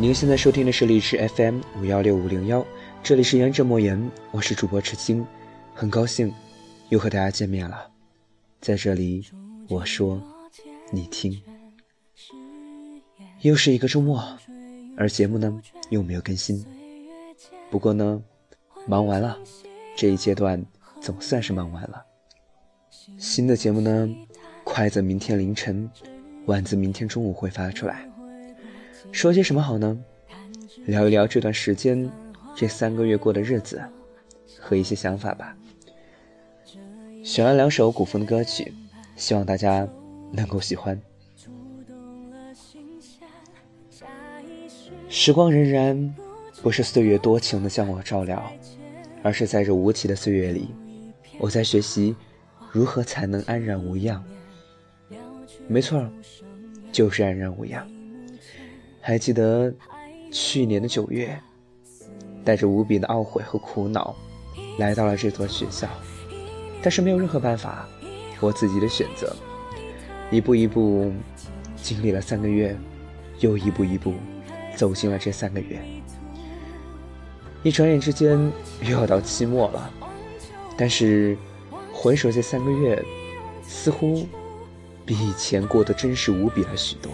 您现在收听的是荔枝 FM 五幺六五零幺，这里是言者莫言，我是主播赤青，很高兴又和大家见面了，在这里我说你听，又是一个周末，而节目呢又没有更新，不过呢忙完了，这一阶段总算是忙完了，新的节目呢快则明天凌晨，晚则明天中午会发出来。说些什么好呢？聊一聊这段时间，这三个月过的日子，和一些想法吧。选了两首古风的歌曲，希望大家能够喜欢。时光荏苒，不是岁月多情的将我照料，而是在这无题的岁月里，我在学习如何才能安然无恙。没错，就是安然无恙。还记得去年的九月，带着无比的懊悔和苦恼，来到了这所学校，但是没有任何办法，我自己的选择，一步一步经历了三个月，又一步一步走进了这三个月，一转眼之间又要到期末了，但是回首这三个月，似乎比以前过得真实无比了许多。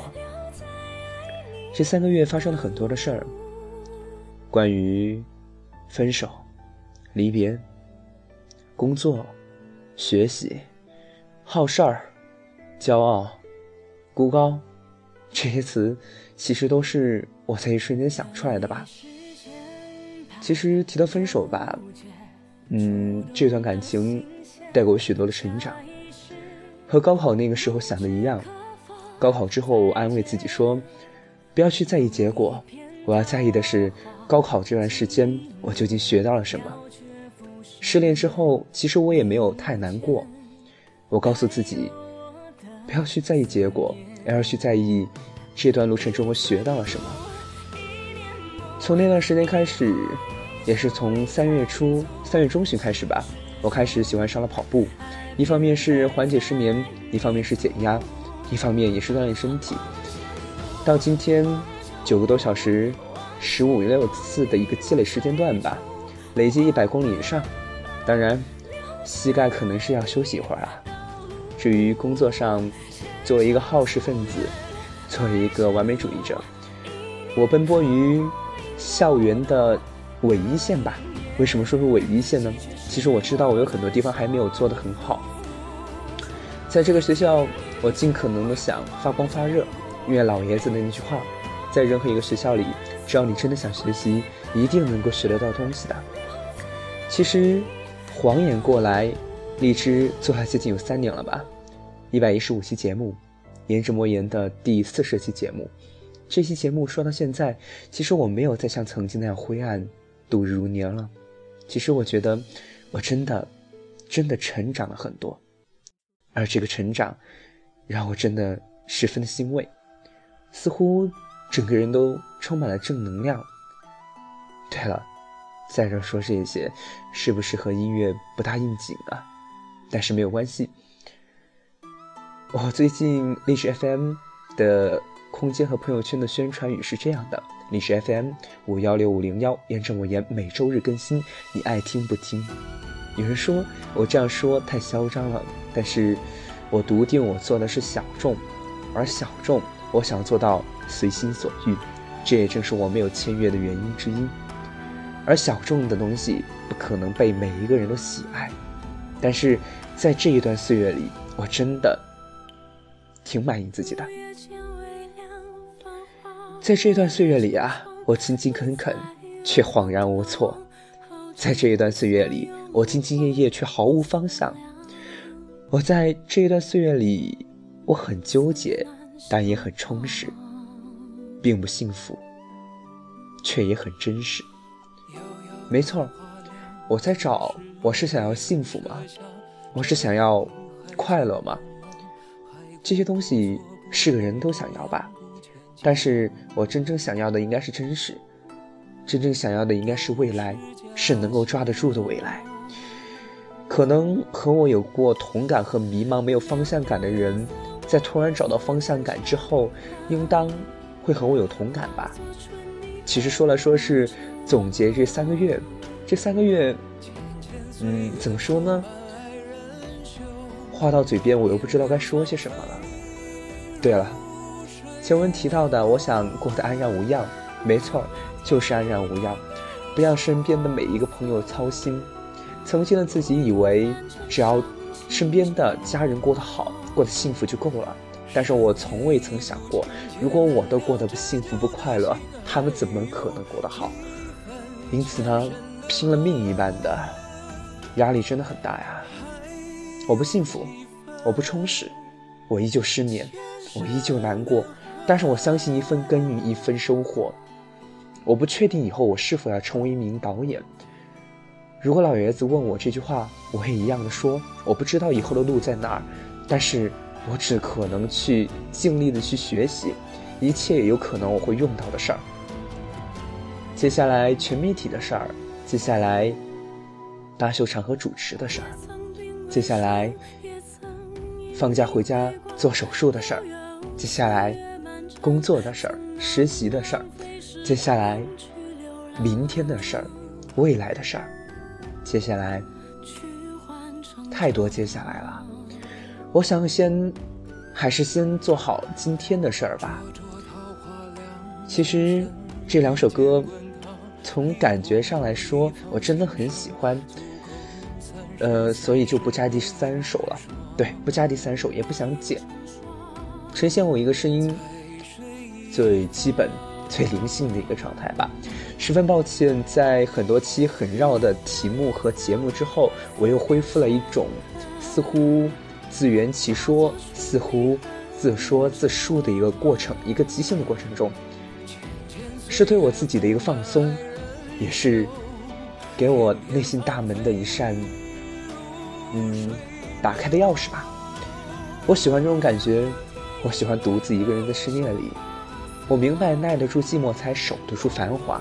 这三个月发生了很多的事儿，关于分手、离别、工作、学习、好事儿、骄傲、孤高，这些词其实都是我在一瞬间想出来的吧。其实提到分手吧，嗯，这段感情带给我许多的成长，和高考那个时候想的一样。高考之后，我安慰自己说。不要去在意结果，我要在意的是高考这段时间我究竟学到了什么。失恋之后，其实我也没有太难过。我告诉自己，不要去在意结果，而要去在意这段路程中我学到了什么。从那段时间开始，也是从三月初、三月中旬开始吧，我开始喜欢上了跑步。一方面是缓解失眠，一方面是减压，一方面也是锻炼身体。到今天，九个多小时，十五六次的一个积累时间段吧，累计一百公里以上。当然，膝盖可能是要休息一会儿啊。至于工作上，作为一个好事分子，作为一个完美主义者，我奔波于校园的伪一线吧。为什么说是伪一线呢？其实我知道我有很多地方还没有做得很好。在这个学校，我尽可能的想发光发热。因为老爷子的那句话，在任何一个学校里，只要你真的想学习，一定能够学得到东西的。其实，晃眼过来，荔枝做了接近有三年了吧，一百一十五期节目，言之莫言的第四十期节目。这期节目说到现在，其实我没有再像曾经那样灰暗、度日如年了。其实我觉得，我真的，真的成长了很多，而这个成长，让我真的十分的欣慰。似乎整个人都充满了正能量。对了，在这说这些，是不是和音乐不大应景啊？但是没有关系。我最近历史 FM 的空间和朋友圈的宣传语是这样的：历史 FM 五幺六五零幺，验证我言，每周日更新，你爱听不听？有人说我这样说太嚣张了，但是我笃定我做的是小众，而小众。我想做到随心所欲，这也正是我没有签约的原因之一。而小众的东西不可能被每一个人都喜爱，但是在这一段岁月里，我真的挺满意自己的。在这段岁月里啊，我勤勤恳恳，却恍然无措；在这一段岁月里，我兢兢业业，却毫无方向。我在这一段岁月里，我很纠结。但也很充实，并不幸福，却也很真实。没错，我在找，我是想要幸福吗？我是想要快乐吗？这些东西是个人都想要吧，但是我真正想要的应该是真实，真正想要的应该是未来，是能够抓得住的未来。可能和我有过同感和迷茫、没有方向感的人。在突然找到方向感之后，应当会和我有同感吧。其实说来说是总结这三个月，这三个月，嗯，怎么说呢？话到嘴边，我又不知道该说些什么了。对了，前文提到的，我想过得安然无恙，没错，就是安然无恙，不让身边的每一个朋友操心。曾经的自己以为，只要身边的家人过得好，过得幸福就够了。但是我从未曾想过，如果我都过得不幸福、不快乐，他们怎么可能过得好？因此呢，拼了命一般的，压力真的很大呀。我不幸福，我不充实，我依旧失眠，我依旧难过。但是我相信一份耕耘一分收获。我不确定以后我是否要成为一名导演。如果老爷子问我这句话，我也一样的说，我不知道以后的路在哪儿，但是我只可能去尽力的去学习，一切有可能我会用到的事儿。接下来全媒体的事儿，接下来大秀场和主持的事儿。接下来，放假回家做手术的事儿；接下来，工作的事儿、实习的事儿；接下来，明天的事儿、未来的事儿；接下来，太多接下来了。我想先，还是先做好今天的事儿吧。其实这两首歌，从感觉上来说，我真的很喜欢。呃，所以就不加第三首了。对，不加第三首，也不想剪，呈现我一个声音最基本、最灵性的一个状态吧。十分抱歉，在很多期很绕的题目和节目之后，我又恢复了一种似乎自圆其说、似乎自说自述的一个过程，一个即兴的过程中，是对我自己的一个放松，也是给我内心大门的一扇。嗯，打开的钥匙吧。我喜欢这种感觉，我喜欢独自一个人在深夜里。我明白耐得住寂寞才守得住繁华。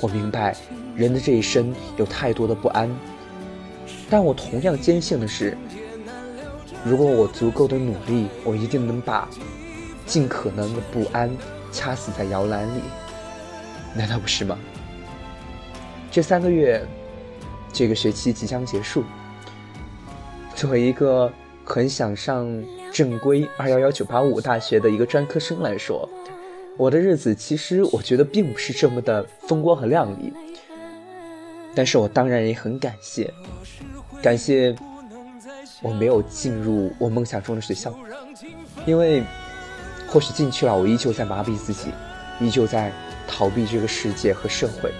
我明白人的这一生有太多的不安，但我同样坚信的是，如果我足够的努力，我一定能把尽可能的不安掐死在摇篮里。难道不是吗？这三个月，这个学期即将结束。作为一个很想上正规二幺幺九八五大学的一个专科生来说，我的日子其实我觉得并不是这么的风光和亮丽。但是我当然也很感谢，感谢我没有进入我梦想中的学校，因为或许进去了，我依旧在麻痹自己，依旧在逃避这个世界和社会。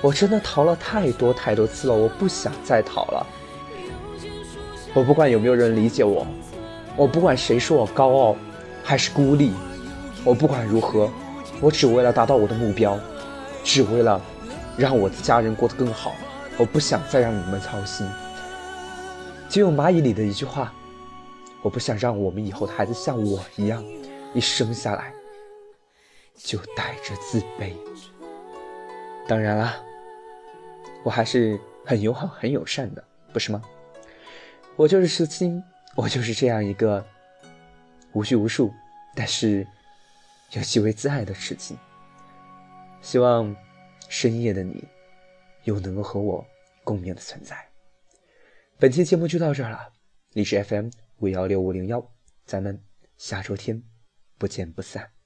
我真的逃了太多太多次了，我不想再逃了。我不管有没有人理解我，我不管谁说我高傲，还是孤立，我不管如何，我只为了达到我的目标，只为了让我的家人过得更好。我不想再让你们操心。就用蚂蚁里的一句话，我不想让我们以后的孩子像我一样，一生下来就带着自卑。当然啦，我还是很友好、很友善的，不是吗？我就是痴心，我就是这样一个无拘无束，但是有极为自爱的事情。希望深夜的你有能够和我共鸣的存在。本期节目就到这儿了，你是 FM 五幺六五零幺，咱们下周天不见不散。